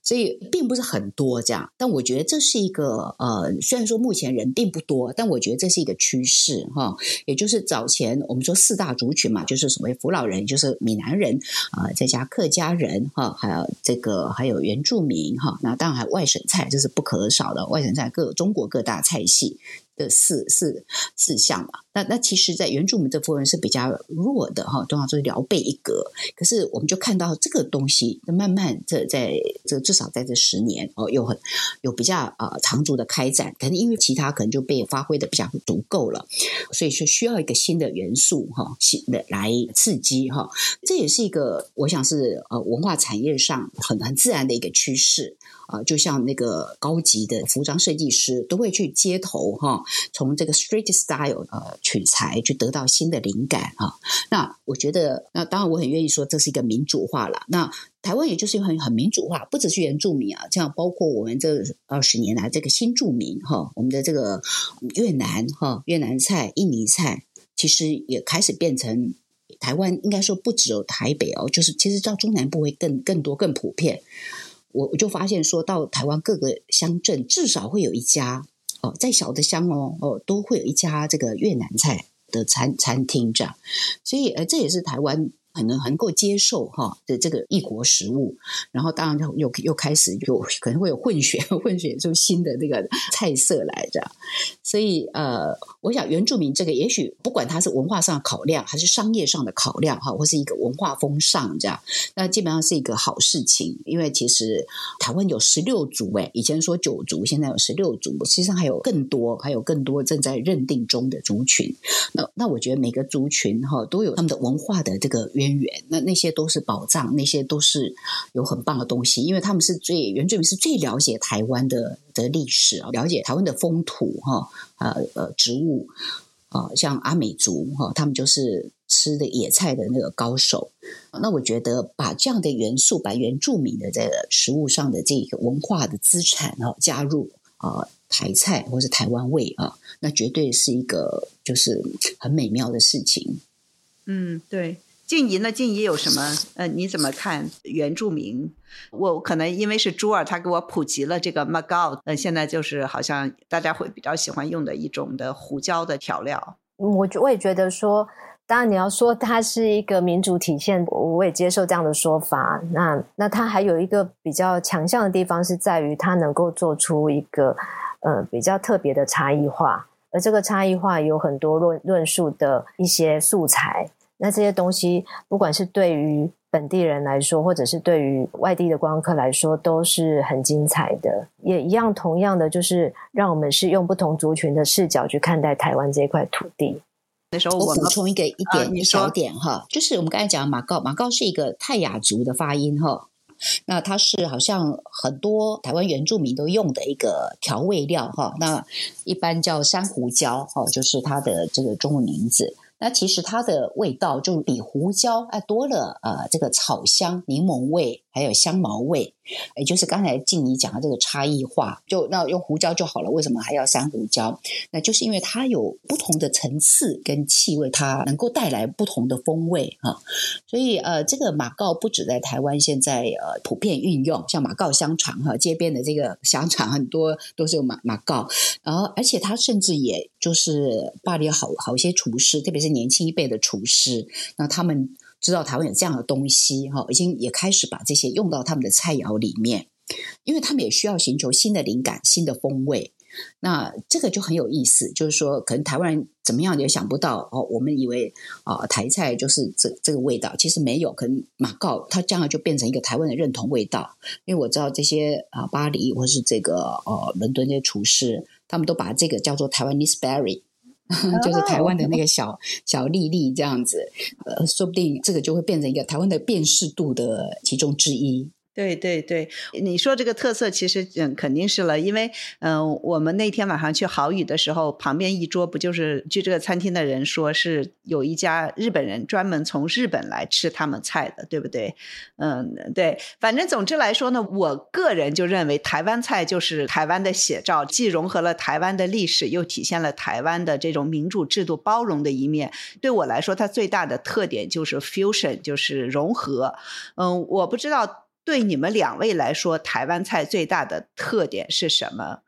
所以并不是很多这样，但我觉得这是一个呃，虽然说目前人并不多，但我觉得这是一个趋势哈。也就是早前我们说四大族群嘛，就是所谓福老人，就是闽南人啊，再加客家人哈，还有这个还有原住民哈，那当然还有外省菜，这是不可少的。外省菜各中国各大菜系。的四四四项嘛，那那其实，在原住民这部分是比较弱的哈，通常是辽北一格。可是我们就看到这个东西，慢慢这在这至少在这十年哦，有很有比较呃长足的开展。可能因为其他可能就被发挥的比较足够了，所以说需要一个新的元素哈，新的来刺激哈。这也是一个我想是呃文化产业上很很自然的一个趋势。啊，就像那个高级的服装设计师都会去街头哈，从这个 street style 呃取材，去得到新的灵感啊。那我觉得，那当然我很愿意说这是一个民主化了。那台湾也就是很很民主化，不只是原住民啊，像包括我们这二十年来这个新住民哈，我们的这个越南哈越南菜、印尼菜，其实也开始变成台湾应该说不只有台北哦，就是其实到中南部会更更多更普遍。我我就发现，说到台湾各个乡镇，至少会有一家哦，再小的乡哦哦，都会有一家这个越南菜的餐餐厅这样，所以呃，这也是台湾。可能很够接受哈的这个异国食物，然后当然又又开始就可能会有混血混血出新的那个菜色来着，所以呃，我想原住民这个也许不管它是文化上的考量还是商业上的考量哈，或是一个文化风尚这样，那基本上是一个好事情，因为其实台湾有十六族哎，以前说九族，现在有十六族，实际上还有更多，还有更多正在认定中的族群。那那我觉得每个族群哈都有他们的文化的这个原。渊源，那那些都是宝藏，那些都是有很棒的东西，因为他们是最原住民是最了解台湾的的历史啊，了解台湾的风土哈，呃呃植物啊，像阿美族哈，他们就是吃的野菜的那个高手。那我觉得把这样的元素，把原住民的这个食物上的这个文化的资产啊加入啊台菜或是台湾味啊，那绝对是一个就是很美妙的事情。嗯，对。静怡呢？静怡有什么？呃，你怎么看原住民？我可能因为是朱儿，他给我普及了这个 magao，呃，现在就是好像大家会比较喜欢用的一种的胡椒的调料。我我也觉得说，当然你要说它是一个民主体现，我也接受这样的说法。那那它还有一个比较强项的地方是在于它能够做出一个呃比较特别的差异化，而这个差异化有很多论论述的一些素材。那这些东西，不管是对于本地人来说，或者是对于外地的观光客来说，都是很精彩的。也一样，同样的，就是让我们是用不同族群的视角去看待台湾这块土地。那时候我补充一个一点、小点哈，就是我们刚才讲马告，马告是一个泰雅族的发音哈。那它是好像很多台湾原住民都用的一个调味料哈。那一般叫珊瑚椒哈，就是它的这个中文名字。那其实它的味道就比胡椒哎多了呃这个草香、柠檬味，还有香茅味。也就是刚才静怡讲的这个差异化，就那用胡椒就好了，为什么还要山胡椒？那就是因为它有不同的层次跟气味，它能够带来不同的风味哈。所以呃，这个马告不止在台湾现在呃普遍运用，像马告香肠哈，街边的这个香肠很多都是有马马告，然后而且它甚至也就是巴黎好好些厨师，特别是年轻一辈的厨师，那他们。知道台湾有这样的东西哈，已经也开始把这些用到他们的菜肴里面，因为他们也需要寻求新的灵感、新的风味。那这个就很有意思，就是说，可能台湾人怎么样也想不到哦。我们以为啊，台菜就是这这个味道，其实没有。可能马告它将来就变成一个台湾的认同味道，因为我知道这些啊，巴黎或是这个呃伦敦这些厨师，他们都把这个叫做台湾 Miss Berry。(laughs) 就是台湾的那 (laughs) 个小小丽丽这样子，呃，说不定这个就会变成一个台湾的辨识度的其中之一。对对对，你说这个特色其实嗯肯定是了，因为嗯我们那天晚上去好雨的时候，旁边一桌不就是据这个餐厅的人说是有一家日本人专门从日本来吃他们菜的，对不对？嗯，对，反正总之来说呢，我个人就认为台湾菜就是台湾的写照，既融合了台湾的历史，又体现了台湾的这种民主制度包容的一面。对我来说，它最大的特点就是 fusion，就是融合。嗯，我不知道。对你们两位来说，台湾菜最大的特点是什么？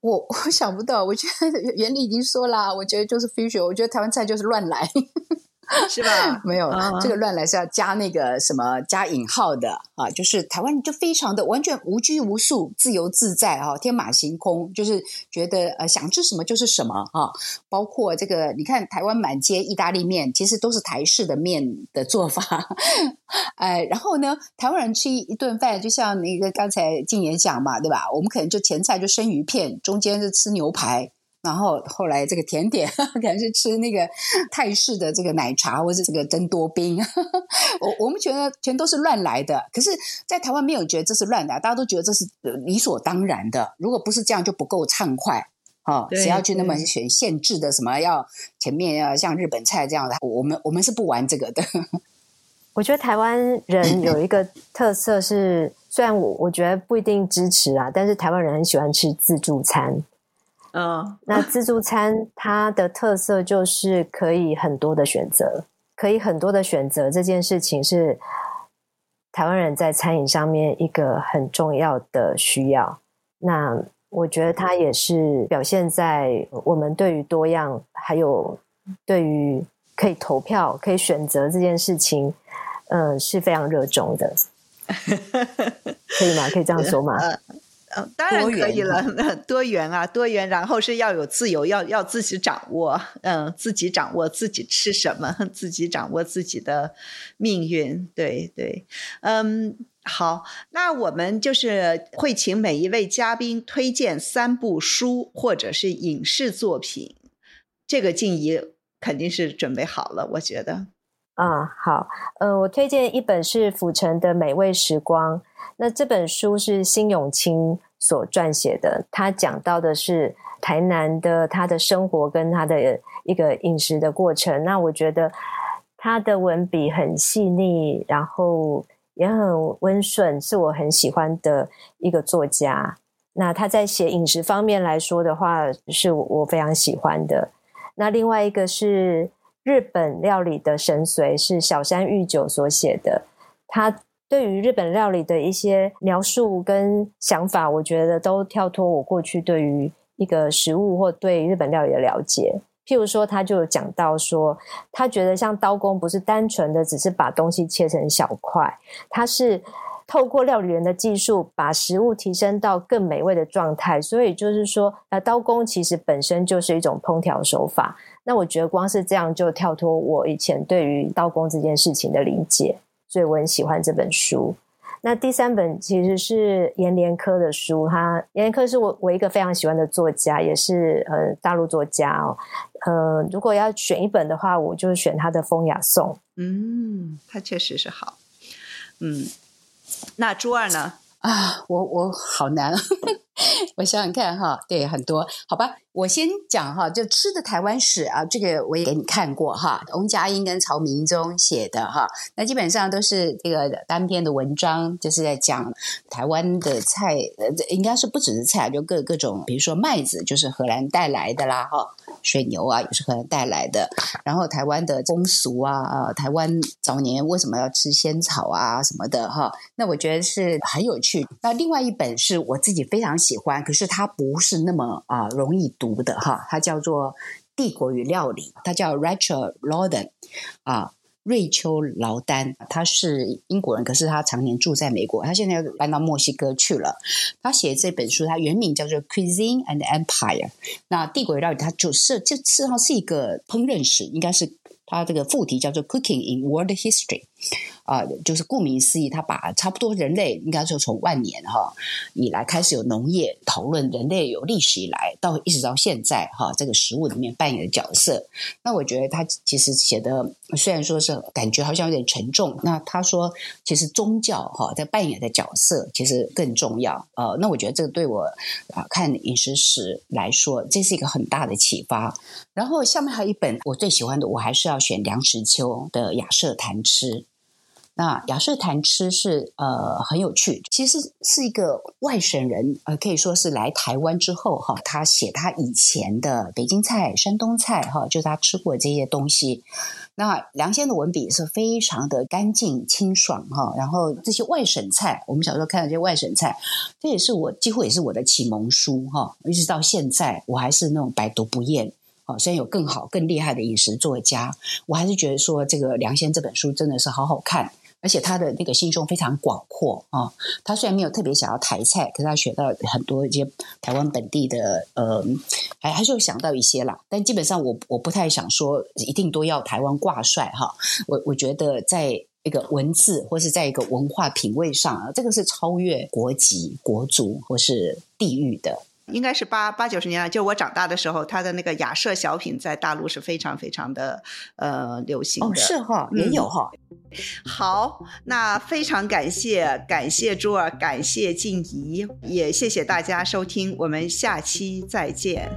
我我想不到，我觉得袁立已经说了，我觉得就是 fusion，我觉得台湾菜就是乱来。是吧？(laughs) 没有，这个乱来是要加那个什么加引号的啊，就是台湾就非常的完全无拘无束、自由自在啊，天马行空，就是觉得呃想吃什么就是什么啊。包括这个，你看台湾满街意大利面，其实都是台式的面的做法。(laughs) 哎，然后呢，台湾人吃一顿饭，就像那个刚才静言讲嘛，对吧？我们可能就前菜就生鱼片，中间是吃牛排。然后后来这个甜点 (laughs) 可能是吃那个泰式的这个奶茶，或是这个真多冰。(laughs) 我我们觉得全都是乱来的，可是，在台湾没有觉得这是乱来，大家都觉得这是理所当然的。如果不是这样，就不够畅快。哦，谁要去那么选限制的什么？要前面要像日本菜这样的？我们我们是不玩这个的。(laughs) 我觉得台湾人有一个特色是，虽然我我觉得不一定支持啊，但是台湾人很喜欢吃自助餐。嗯，(laughs) 那自助餐它的特色就是可以很多的选择，可以很多的选择这件事情是台湾人在餐饮上面一个很重要的需要。那我觉得它也是表现在我们对于多样，还有对于可以投票、可以选择这件事情，嗯，是非常热衷的。(laughs) 可以吗？可以这样说吗？嗯，当然可以了。(laughs) 多元啊，多元，然后是要有自由，要要自己掌握，嗯，自己掌握自己吃什么，(laughs) 自己掌握自己的命运。对对，嗯，好，那我们就是会请每一位嘉宾推荐三部书或者是影视作品。这个静怡肯定是准备好了，我觉得。啊，好，嗯，我推荐一本是《府城的美味时光》。那这本书是辛永清所撰写的，他讲到的是台南的他的生活跟他的一个饮食的过程。那我觉得他的文笔很细腻，然后也很温顺，是我很喜欢的一个作家。那他在写饮食方面来说的话，是我非常喜欢的。那另外一个是日本料理的神髓，是小山裕久所写的，他。对于日本料理的一些描述跟想法，我觉得都跳脱我过去对于一个食物或对日本料理的了解。譬如说，他就讲到说，他觉得像刀工不是单纯的只是把东西切成小块，他是透过料理人的技术把食物提升到更美味的状态。所以就是说，呃，刀工其实本身就是一种烹调手法。那我觉得光是这样就跳脱我以前对于刀工这件事情的理解。所以我很喜欢这本书。那第三本其实是严连科的书，他严连科是我我一个非常喜欢的作家，也是呃大陆作家哦。呃，如果要选一本的话，我就选他的《风雅颂》。嗯，他确实是好。嗯，那朱二呢？啊，我我好难，(laughs) 我想想看哈，对，很多，好吧。我先讲哈，就吃的台湾史啊，这个我也给你看过哈，翁佳音跟曹明忠写的哈，那基本上都是这个单篇的文章，就是在讲台湾的菜，呃，应该是不只是菜，就各各种，比如说麦子就是荷兰带来的啦，哈，水牛啊也是荷兰带来的，然后台湾的风俗啊，啊，台湾早年为什么要吃仙草啊什么的哈，那我觉得是很有趣。那另外一本是我自己非常喜欢，可是它不是那么啊容易读。读的哈，它叫做《帝国与料理》，它叫 Rachel Laudan 啊，瑞秋劳丹，他是英国人，可是他常年住在美国，他现在搬到墨西哥去了。他写这本书，他原名叫做《Cuisine and Empire》。那《帝国与料理》，它就是这次它是一个烹饪史，应该是它这个副题叫做《Cooking in World History》。啊，就是顾名思义，他把差不多人类应该说从万年哈以来开始有农业讨论，人类有历史以来到一直到现在哈，这个食物里面扮演的角色。那我觉得他其实写的虽然说是感觉好像有点沉重，那他说其实宗教哈在扮演的角色其实更重要。呃，那我觉得这个对我啊看饮食史来说，这是一个很大的启发。然后下面还有一本我最喜欢的，我还是要选梁实秋的《雅舍谈吃》。那雅舍谈吃是呃很有趣，其实是一个外省人，呃可以说是来台湾之后哈，他写他以前的北京菜、山东菜哈，就是他吃过这些东西。那梁先的文笔是非常的干净清爽哈，然后这些外省菜，我们小时候看到这些外省菜，这也是我几乎也是我的启蒙书哈，一直到现在我还是那种百读不厌。哦，虽然有更好更厉害的饮食作家，我还是觉得说这个梁先这本书真的是好好看。而且他的那个心胸非常广阔啊！他虽然没有特别想要台菜，可是他学到很多一些台湾本地的呃，还还是有想到一些啦。但基本上我我不太想说一定都要台湾挂帅哈。我我觉得在一个文字或是在一个文化品味上，这个是超越国籍、国族或是地域的。应该是八八九十年代，就我长大的时候，他的那个雅舍小品在大陆是非常非常的呃流行的。哦，是哈，也有哈。好，那非常感谢感谢朱儿，感谢静怡，也谢谢大家收听，我们下期再见。